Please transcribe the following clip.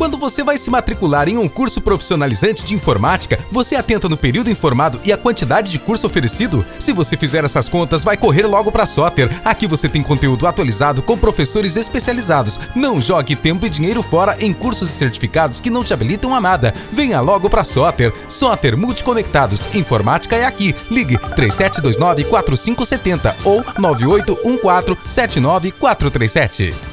Quando você vai se matricular em um curso profissionalizante de informática, você atenta no período informado e a quantidade de curso oferecido? Se você fizer essas contas, vai correr logo para a Soter. Aqui você tem conteúdo atualizado com professores especializados. Não jogue tempo e dinheiro fora em cursos e certificados que não te habilitam a nada. Venha logo para a Soter. Soter Multiconectados. Informática é aqui. Ligue 3729 4570 ou 9814 79437.